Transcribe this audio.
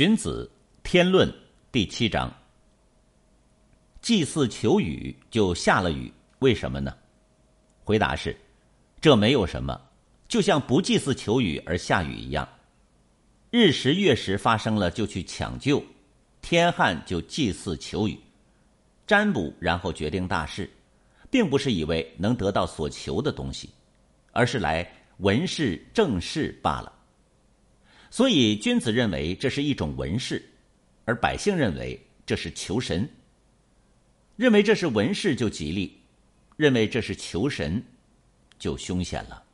荀子《天论》第七章：祭祀求雨就下了雨，为什么呢？回答是：这没有什么，就像不祭祀求雨而下雨一样。日食月食发生了就去抢救，天旱就祭祀求雨，占卜然后决定大事，并不是以为能得到所求的东西，而是来闻事正事罢了。所以，君子认为这是一种文事，而百姓认为这是求神。认为这是文事就吉利，认为这是求神就凶险了。